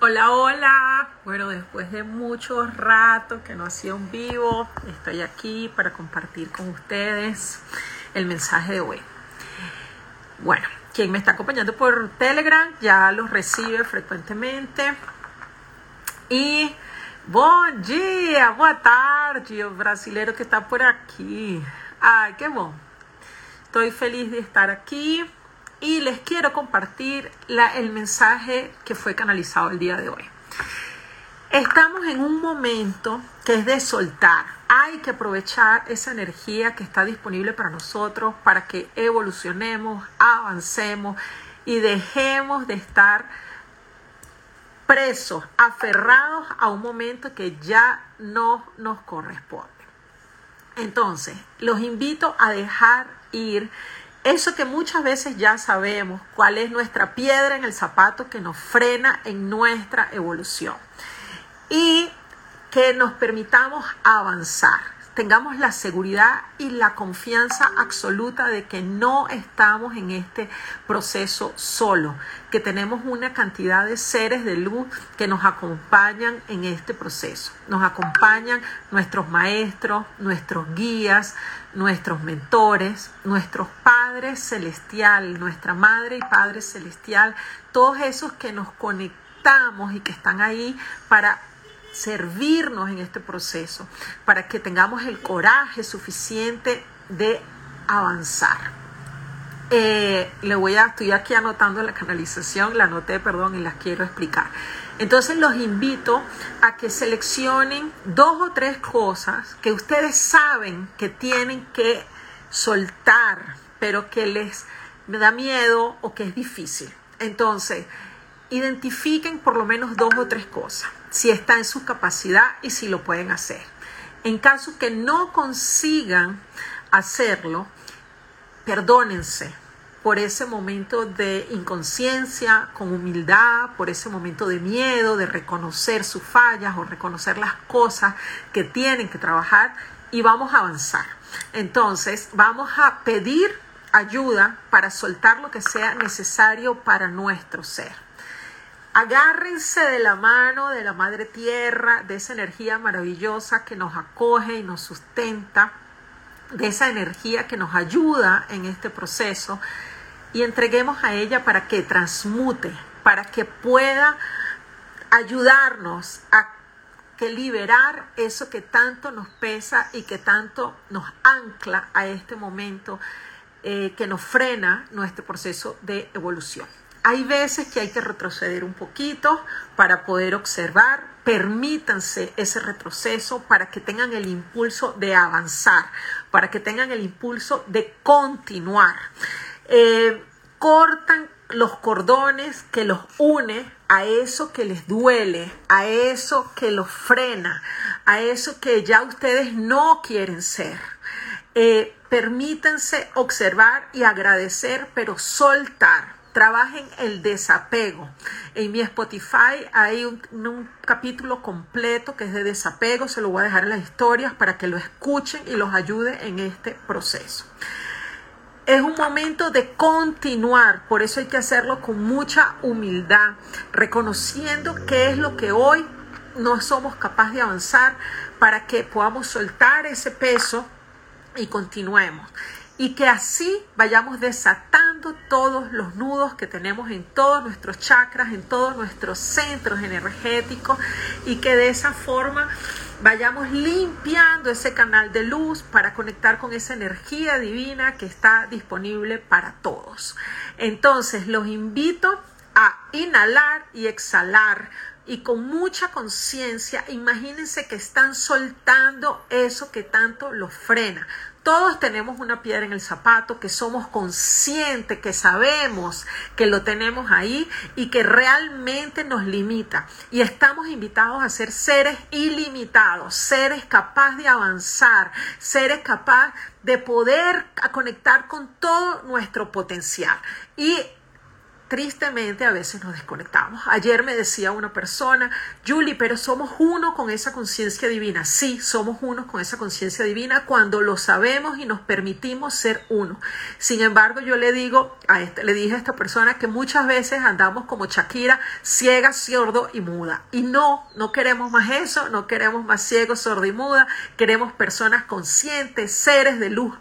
Hola, hola. Bueno, después de mucho rato que no hacía un vivo, estoy aquí para compartir con ustedes el mensaje de hoy. Bueno, quien me está acompañando por Telegram ya los recibe frecuentemente. Y bom dia, boa tarde, o brasileiro que está por aquí. Ay, qué bom. Estoy feliz de estar aquí y les quiero compartir el mensaje que fue canalizado el día de hoy. Estamos en un momento que es de soltar. Hay que aprovechar esa energía que está disponible para nosotros para que evolucionemos, avancemos y dejemos de estar presos, aferrados a un momento que ya no nos corresponde. Entonces, los invito a dejar ir eso que muchas veces ya sabemos, cuál es nuestra piedra en el zapato que nos frena en nuestra evolución. Y que nos permitamos avanzar tengamos la seguridad y la confianza absoluta de que no estamos en este proceso solo, que tenemos una cantidad de seres de luz que nos acompañan en este proceso. Nos acompañan nuestros maestros, nuestros guías, nuestros mentores, nuestros padres celestial, nuestra madre y padre celestial, todos esos que nos conectamos y que están ahí para servirnos en este proceso, para que tengamos el coraje suficiente de avanzar. Eh, le voy a, estoy aquí anotando la canalización, la anoté, perdón, y las quiero explicar. Entonces los invito a que seleccionen dos o tres cosas que ustedes saben que tienen que soltar, pero que les da miedo o que es difícil. Entonces, identifiquen por lo menos dos o tres cosas si está en su capacidad y si lo pueden hacer. En caso que no consigan hacerlo, perdónense por ese momento de inconsciencia, con humildad, por ese momento de miedo, de reconocer sus fallas o reconocer las cosas que tienen que trabajar y vamos a avanzar. Entonces, vamos a pedir ayuda para soltar lo que sea necesario para nuestro ser. Agárrense de la mano de la Madre Tierra, de esa energía maravillosa que nos acoge y nos sustenta, de esa energía que nos ayuda en este proceso y entreguemos a ella para que transmute, para que pueda ayudarnos a que liberar eso que tanto nos pesa y que tanto nos ancla a este momento eh, que nos frena nuestro proceso de evolución. Hay veces que hay que retroceder un poquito para poder observar. Permítanse ese retroceso para que tengan el impulso de avanzar, para que tengan el impulso de continuar. Eh, cortan los cordones que los une a eso que les duele, a eso que los frena, a eso que ya ustedes no quieren ser. Eh, permítanse observar y agradecer, pero soltar trabajen el desapego. En mi Spotify hay un, capítulo completo que es de desapego, se lo voy a dejar en las historias para que lo escuchen y los ayude en este proceso. Es un momento de continuar, por eso hay que hacerlo con mucha humildad, reconociendo qué es lo que hoy no somos capaces de avanzar para que podamos soltar ese peso y continuemos y que así vayamos desatando todos los nudos que tenemos en todos nuestros chakras, en todos nuestros centros energéticos y que de esa forma vayamos limpiando ese canal de luz para conectar con esa energía divina que está disponible para todos. Entonces los invito a inhalar y exhalar y con mucha conciencia, imagínense que están soltando eso que tanto los frena. Todos tenemos una piedra en el zapato, que somos conscientes, que sabemos que lo tenemos ahí y que realmente nos limita. Y estamos invitados a ser seres ilimitados, seres capaces de avanzar, seres capaces de poder conectar con todo nuestro potencial. Y tristemente a veces nos desconectamos. Ayer me decía una persona, Julie, pero somos uno con esa conciencia divina. Sí, somos uno con esa conciencia divina cuando lo sabemos y nos permitimos ser uno. Sin embargo, yo le digo a este, le dije a esta persona que muchas veces andamos como Shakira, ciega, sordo y muda. Y no, no queremos más eso, no queremos más ciego, sordo y muda. Queremos personas conscientes, seres de luz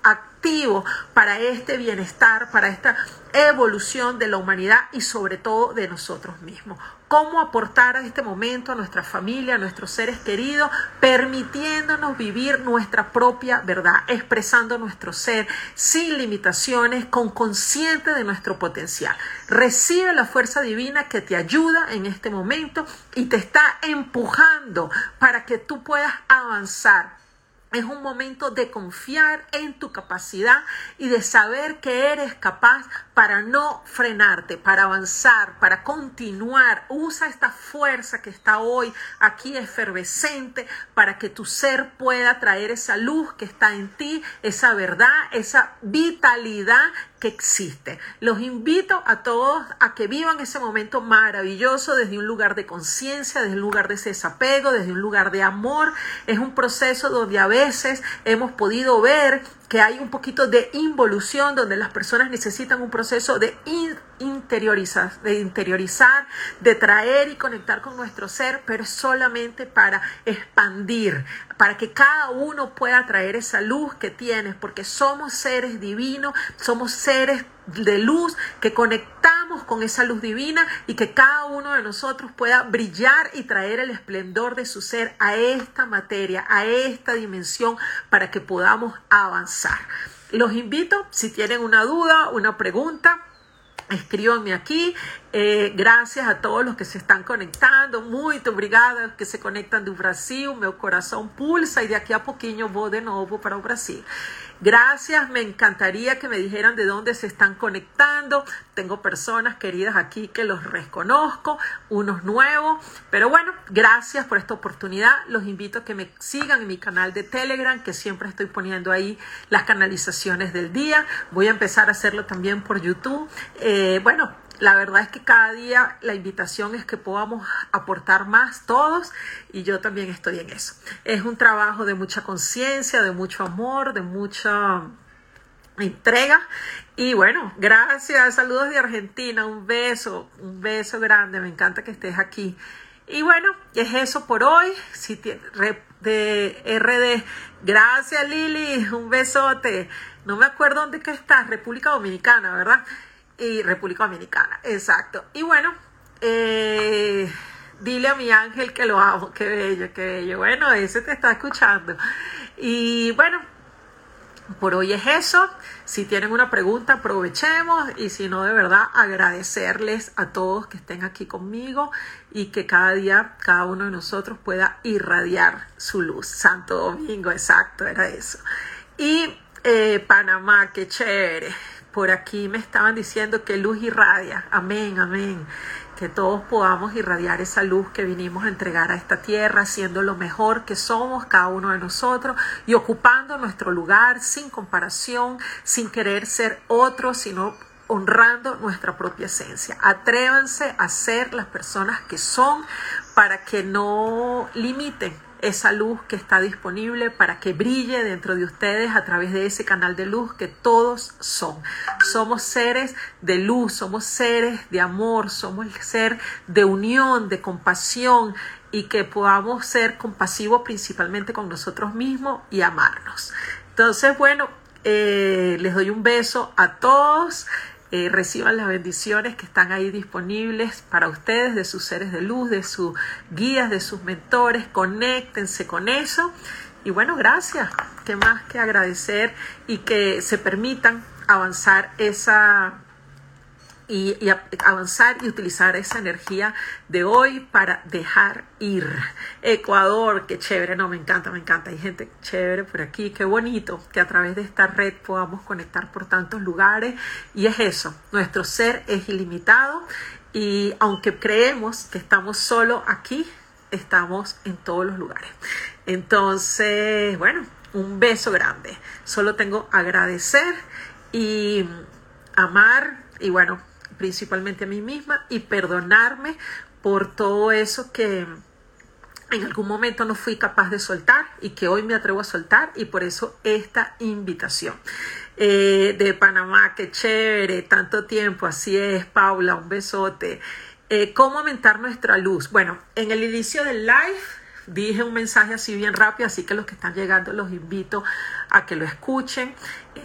para este bienestar, para esta evolución de la humanidad y sobre todo de nosotros mismos. Cómo aportar a este momento a nuestra familia, a nuestros seres queridos, permitiéndonos vivir nuestra propia verdad, expresando nuestro ser sin limitaciones, con consciente de nuestro potencial. Recibe la fuerza divina que te ayuda en este momento y te está empujando para que tú puedas avanzar es un momento de confiar en tu capacidad y de saber que eres capaz para no frenarte, para avanzar, para continuar. Usa esta fuerza que está hoy aquí efervescente para que tu ser pueda traer esa luz que está en ti, esa verdad, esa vitalidad que existe. Los invito a todos a que vivan ese momento maravilloso desde un lugar de conciencia, desde un lugar de desapego, desde un lugar de amor. Es un proceso donde a veces hemos podido ver que hay un poquito de involución donde las personas necesitan un proceso de interiorizar, de interiorizar, de traer y conectar con nuestro ser, pero solamente para expandir, para que cada uno pueda traer esa luz que tienes, porque somos seres divinos, somos seres de luz que conectamos con esa luz divina y que cada uno de nosotros pueda brillar y traer el esplendor de su ser a esta materia, a esta dimensión, para que podamos avanzar. Los invito, si tienen una duda, una pregunta, Escríbanme aquí. Eh, gracias a todos los que se están conectando. Muy obrigada que se conectan de Brasil. Mi corazón pulsa y de aquí a poquinho voy de nuevo para Brasil. Gracias, me encantaría que me dijeran de dónde se están conectando. Tengo personas queridas aquí que los reconozco, unos nuevos, pero bueno, gracias por esta oportunidad. Los invito a que me sigan en mi canal de Telegram, que siempre estoy poniendo ahí las canalizaciones del día. Voy a empezar a hacerlo también por YouTube. Eh, bueno, la verdad es que cada día la invitación es que podamos aportar más todos y yo también estoy en eso. Es un trabajo de mucha conciencia, de mucho amor, de mucha entrega. Y bueno, gracias, saludos de Argentina, un beso, un beso grande, me encanta que estés aquí. Y bueno, es eso por hoy. Si de RD, gracias Lili, un besote. No me acuerdo dónde que estás, República Dominicana, ¿verdad? Y República Dominicana, exacto. Y bueno, eh, dile a mi ángel que lo amo, qué bello, qué bello. Bueno, ese te está escuchando. Y bueno, por hoy es eso. Si tienen una pregunta, aprovechemos. Y si no, de verdad, agradecerles a todos que estén aquí conmigo y que cada día, cada uno de nosotros pueda irradiar su luz. Santo Domingo, exacto, era eso. Y eh, Panamá, qué chévere por aquí me estaban diciendo que luz irradia. Amén, amén. Que todos podamos irradiar esa luz que vinimos a entregar a esta tierra, siendo lo mejor que somos cada uno de nosotros y ocupando nuestro lugar sin comparación, sin querer ser otros, sino honrando nuestra propia esencia. Atrévanse a ser las personas que son para que no limiten esa luz que está disponible para que brille dentro de ustedes a través de ese canal de luz que todos son. Somos seres de luz, somos seres de amor, somos el ser de unión, de compasión y que podamos ser compasivos principalmente con nosotros mismos y amarnos. Entonces, bueno, eh, les doy un beso a todos. Eh, reciban las bendiciones que están ahí disponibles para ustedes, de sus seres de luz, de sus guías, de sus mentores. Conéctense con eso. Y bueno, gracias. Qué más que agradecer y que se permitan avanzar esa y, avanzar y utilizar esa energía de hoy para dejar ir. Ecuador, qué chévere, no, me encanta, me encanta. Hay gente chévere por aquí, qué bonito que a través de esta red podamos conectar por tantos lugares. Y es eso, nuestro ser es ilimitado y aunque creemos que estamos solo aquí, estamos en todos los lugares. Entonces, bueno, un beso grande. Solo tengo agradecer y amar y bueno, principalmente a mí misma y perdonarme por todo eso que en algún momento no fui capaz de soltar y que hoy me atrevo a soltar y por eso esta invitación. Eh, de Panamá, qué chévere, tanto tiempo, así es, Paula, un besote. Eh, ¿Cómo aumentar nuestra luz? Bueno, en el inicio del live dije un mensaje así bien rápido, así que los que están llegando los invito a que lo escuchen,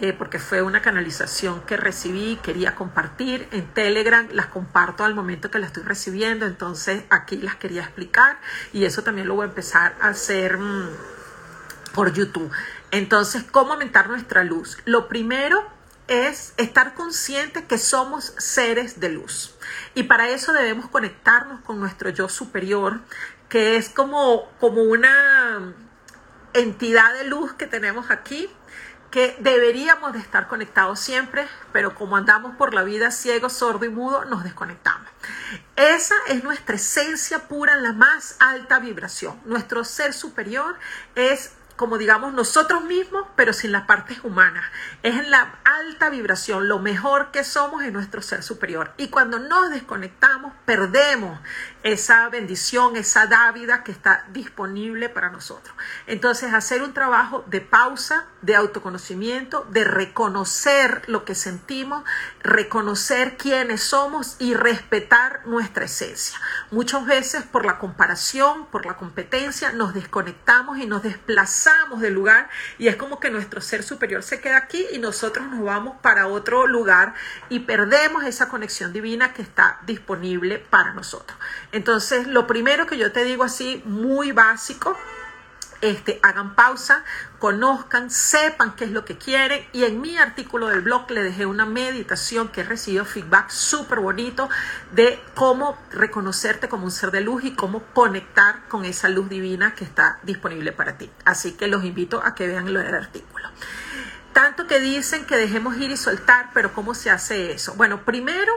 eh, porque fue una canalización que recibí, quería compartir en Telegram, las comparto al momento que la estoy recibiendo, entonces aquí las quería explicar y eso también lo voy a empezar a hacer mm, por YouTube. Entonces, ¿cómo aumentar nuestra luz? Lo primero es estar consciente que somos seres de luz. Y para eso debemos conectarnos con nuestro yo superior, que es como, como una entidad de luz que tenemos aquí, que deberíamos de estar conectados siempre, pero como andamos por la vida ciego, sordo y mudo, nos desconectamos. Esa es nuestra esencia pura en la más alta vibración. Nuestro ser superior es como digamos nosotros mismos, pero sin las partes humanas. Es en la alta vibración, lo mejor que somos en nuestro ser superior. Y cuando nos desconectamos, perdemos esa bendición, esa dávida que está disponible para nosotros. Entonces, hacer un trabajo de pausa, de autoconocimiento, de reconocer lo que sentimos, reconocer quiénes somos y respetar nuestra esencia. Muchas veces por la comparación, por la competencia, nos desconectamos y nos desplazamos del lugar y es como que nuestro ser superior se queda aquí y nosotros nos vamos para otro lugar y perdemos esa conexión divina que está disponible para nosotros. Entonces, lo primero que yo te digo así, muy básico, este, hagan pausa, conozcan, sepan qué es lo que quieren. Y en mi artículo del blog le dejé una meditación que he recibido feedback súper bonito de cómo reconocerte como un ser de luz y cómo conectar con esa luz divina que está disponible para ti. Así que los invito a que vean el artículo. Tanto que dicen que dejemos ir y soltar, pero ¿cómo se hace eso? Bueno, primero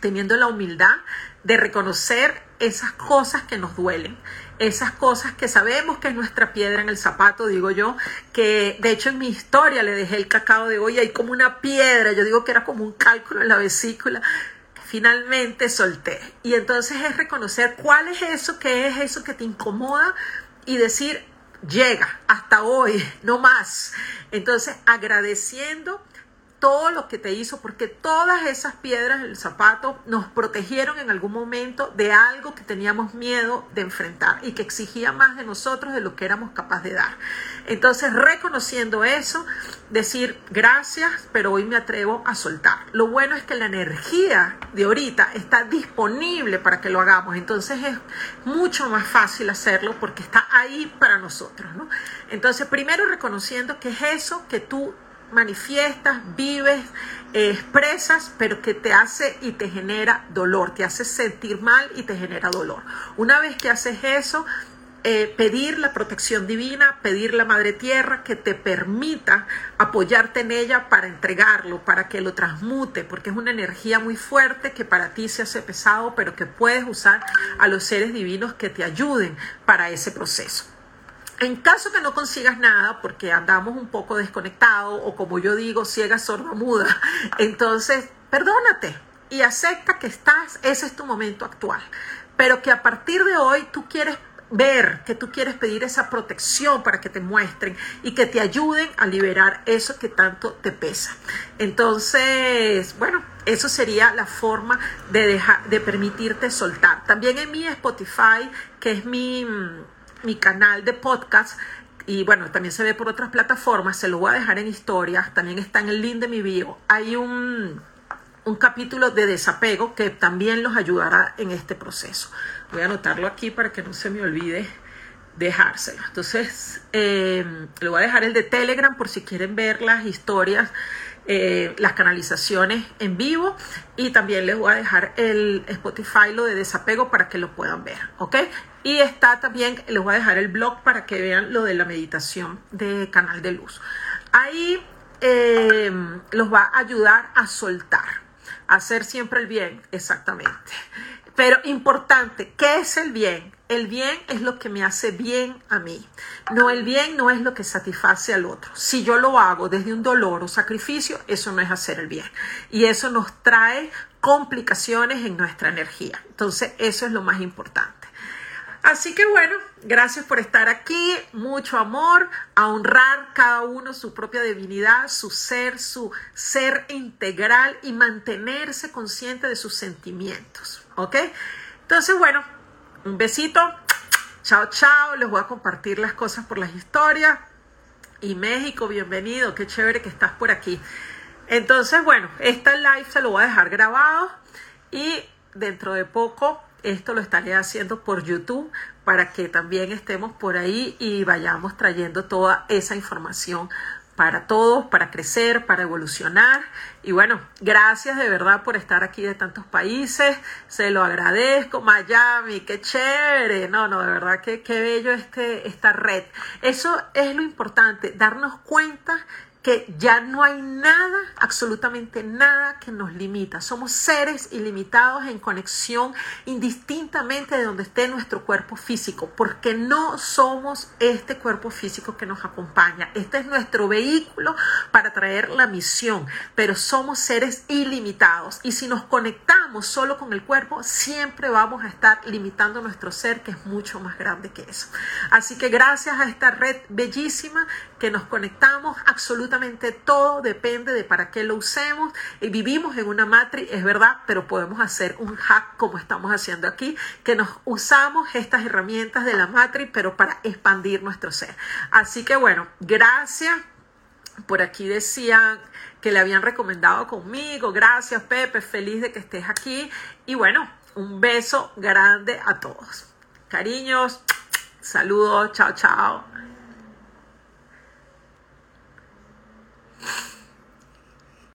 teniendo la humildad de reconocer esas cosas que nos duelen, esas cosas que sabemos que es nuestra piedra en el zapato, digo yo, que de hecho en mi historia le dejé el cacao de hoy, hay como una piedra, yo digo que era como un cálculo en la vesícula, finalmente solté. Y entonces es reconocer cuál es eso, qué es eso que te incomoda y decir, llega hasta hoy, no más. Entonces agradeciendo todo lo que te hizo, porque todas esas piedras del zapato nos protegieron en algún momento de algo que teníamos miedo de enfrentar y que exigía más de nosotros de lo que éramos capaces de dar. Entonces, reconociendo eso, decir gracias, pero hoy me atrevo a soltar. Lo bueno es que la energía de ahorita está disponible para que lo hagamos, entonces es mucho más fácil hacerlo porque está ahí para nosotros, ¿no? Entonces, primero reconociendo que es eso que tú manifiestas, vives, eh, expresas, pero que te hace y te genera dolor, te hace sentir mal y te genera dolor. Una vez que haces eso, eh, pedir la protección divina, pedir la Madre Tierra que te permita apoyarte en ella para entregarlo, para que lo transmute, porque es una energía muy fuerte que para ti se hace pesado, pero que puedes usar a los seres divinos que te ayuden para ese proceso. En caso que no consigas nada, porque andamos un poco desconectados o como yo digo, ciega, sorda, muda, entonces perdónate y acepta que estás, ese es tu momento actual, pero que a partir de hoy tú quieres ver, que tú quieres pedir esa protección para que te muestren y que te ayuden a liberar eso que tanto te pesa. Entonces, bueno, eso sería la forma de dejar, de permitirte soltar. También en mi Spotify, que es mi mi canal de podcast y bueno, también se ve por otras plataformas, se lo voy a dejar en historias, también está en el link de mi bio. Hay un, un capítulo de desapego que también los ayudará en este proceso. Voy a anotarlo aquí para que no se me olvide dejárselo. Entonces, eh, le voy a dejar el de Telegram por si quieren ver las historias eh, las canalizaciones en vivo y también les voy a dejar el Spotify, lo de desapego para que lo puedan ver, ¿ok? Y está también, les voy a dejar el blog para que vean lo de la meditación de Canal de Luz. Ahí eh, los va a ayudar a soltar, a hacer siempre el bien, exactamente Pero importante, ¿qué es el bien? El bien es lo que me hace bien a mí. No, el bien no es lo que satisface al otro. Si yo lo hago desde un dolor o sacrificio, eso no es hacer el bien. Y eso nos trae complicaciones en nuestra energía. Entonces, eso es lo más importante. Así que bueno, gracias por estar aquí, mucho amor, a honrar cada uno su propia divinidad, su ser, su ser integral y mantenerse consciente de sus sentimientos, ¿ok? Entonces bueno, un besito, chao, chao, les voy a compartir las cosas por las historias. Y México, bienvenido, qué chévere que estás por aquí. Entonces, bueno, esta live se lo voy a dejar grabado y dentro de poco esto lo estaré haciendo por YouTube para que también estemos por ahí y vayamos trayendo toda esa información para todos, para crecer, para evolucionar. Y bueno, gracias de verdad por estar aquí de tantos países. Se lo agradezco. Miami, qué chévere. No, no, de verdad que qué bello este, esta red. Eso es lo importante, darnos cuenta que ya no hay nada, absolutamente nada que nos limita. Somos seres ilimitados en conexión indistintamente de donde esté nuestro cuerpo físico, porque no somos este cuerpo físico que nos acompaña. Este es nuestro vehículo para traer la misión, pero somos seres ilimitados y si nos conectamos solo con el cuerpo, siempre vamos a estar limitando nuestro ser, que es mucho más grande que eso. Así que gracias a esta red bellísima que nos conectamos absolutamente todo depende de para qué lo usemos. Y vivimos en una matriz, es verdad, pero podemos hacer un hack como estamos haciendo aquí, que nos usamos estas herramientas de la matriz, pero para expandir nuestro ser. Así que bueno, gracias. Por aquí decían que le habían recomendado conmigo. Gracias, Pepe. Feliz de que estés aquí. Y bueno, un beso grande a todos. Cariños, saludos, chao, chao.